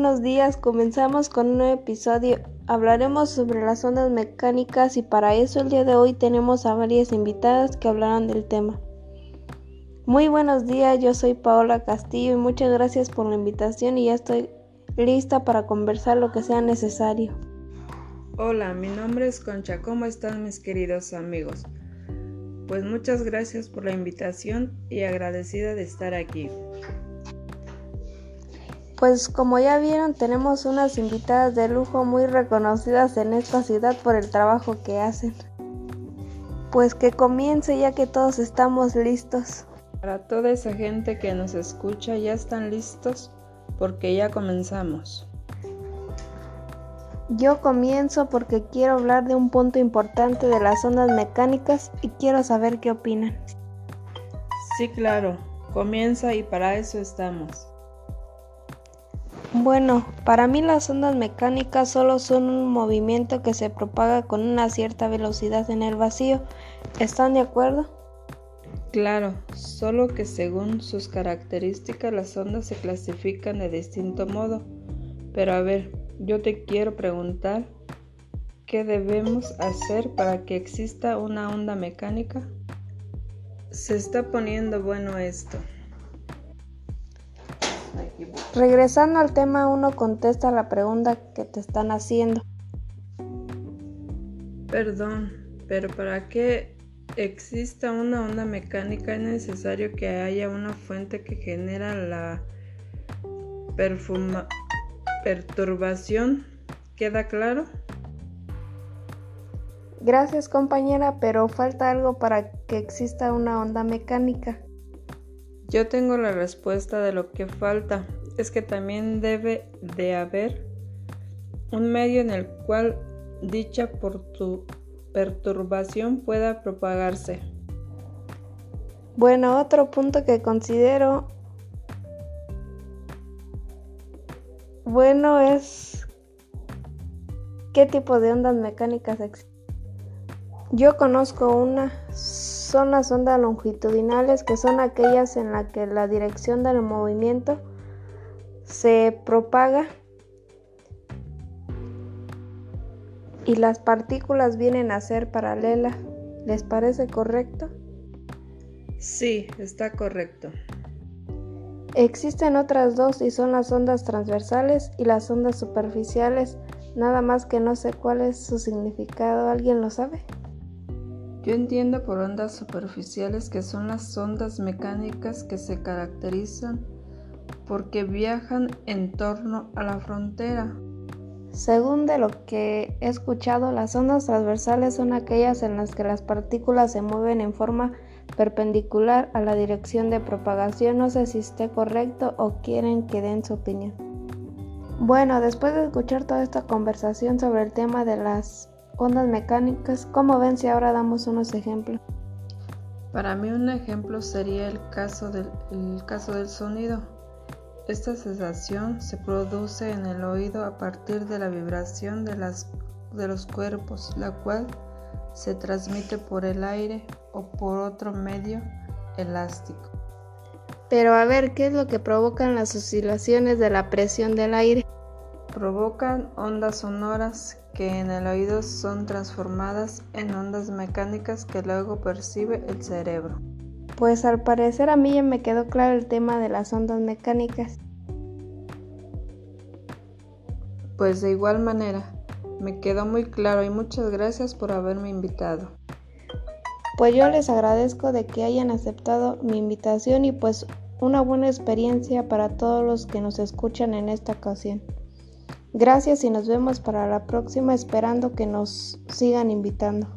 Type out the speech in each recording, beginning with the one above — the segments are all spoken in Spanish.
buenos días. Comenzamos con un nuevo episodio. Hablaremos sobre las ondas mecánicas y para eso el día de hoy tenemos a varias invitadas que hablarán del tema. Muy buenos días, yo soy Paola Castillo y muchas gracias por la invitación y ya estoy lista para conversar lo que sea necesario. Hola, mi nombre es Concha. ¿Cómo están mis queridos amigos? Pues muchas gracias por la invitación y agradecida de estar aquí. Pues como ya vieron, tenemos unas invitadas de lujo muy reconocidas en esta ciudad por el trabajo que hacen. Pues que comience ya que todos estamos listos. Para toda esa gente que nos escucha, ya están listos porque ya comenzamos. Yo comienzo porque quiero hablar de un punto importante de las ondas mecánicas y quiero saber qué opinan. Sí, claro, comienza y para eso estamos. Bueno, para mí las ondas mecánicas solo son un movimiento que se propaga con una cierta velocidad en el vacío. ¿Están de acuerdo? Claro, solo que según sus características las ondas se clasifican de distinto modo. Pero a ver, yo te quiero preguntar, ¿qué debemos hacer para que exista una onda mecánica? Se está poniendo bueno esto. Regresando al tema, uno contesta la pregunta que te están haciendo. Perdón, pero para que exista una onda mecánica es necesario que haya una fuente que genera la perturbación. ¿Queda claro? Gracias compañera, pero falta algo para que exista una onda mecánica. Yo tengo la respuesta de lo que falta es que también debe de haber un medio en el cual dicha perturbación pueda propagarse. Bueno, otro punto que considero bueno es qué tipo de ondas mecánicas existen. Yo conozco una, son las ondas longitudinales que son aquellas en las que la dirección del movimiento se propaga y las partículas vienen a ser paralelas. ¿Les parece correcto? Sí, está correcto. Existen otras dos y son las ondas transversales y las ondas superficiales, nada más que no sé cuál es su significado, ¿alguien lo sabe? Yo entiendo por ondas superficiales que son las ondas mecánicas que se caracterizan porque viajan en torno a la frontera. Según de lo que he escuchado, las ondas transversales son aquellas en las que las partículas se mueven en forma perpendicular a la dirección de propagación. No sé si esté correcto o quieren que den su opinión. Bueno, después de escuchar toda esta conversación sobre el tema de las ondas mecánicas, ¿cómo ven si ahora damos unos ejemplos? Para mí un ejemplo sería el caso del, el caso del sonido. Esta sensación se produce en el oído a partir de la vibración de, las, de los cuerpos, la cual se transmite por el aire o por otro medio elástico. Pero a ver, ¿qué es lo que provocan las oscilaciones de la presión del aire? Provocan ondas sonoras que en el oído son transformadas en ondas mecánicas que luego percibe el cerebro. Pues al parecer a mí ya me quedó claro el tema de las ondas mecánicas. Pues de igual manera, me quedó muy claro y muchas gracias por haberme invitado. Pues yo les agradezco de que hayan aceptado mi invitación y pues una buena experiencia para todos los que nos escuchan en esta ocasión. Gracias y nos vemos para la próxima esperando que nos sigan invitando.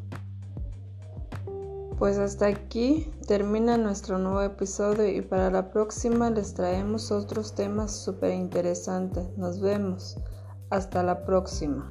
Pues hasta aquí termina nuestro nuevo episodio y para la próxima les traemos otros temas súper interesantes. Nos vemos. Hasta la próxima.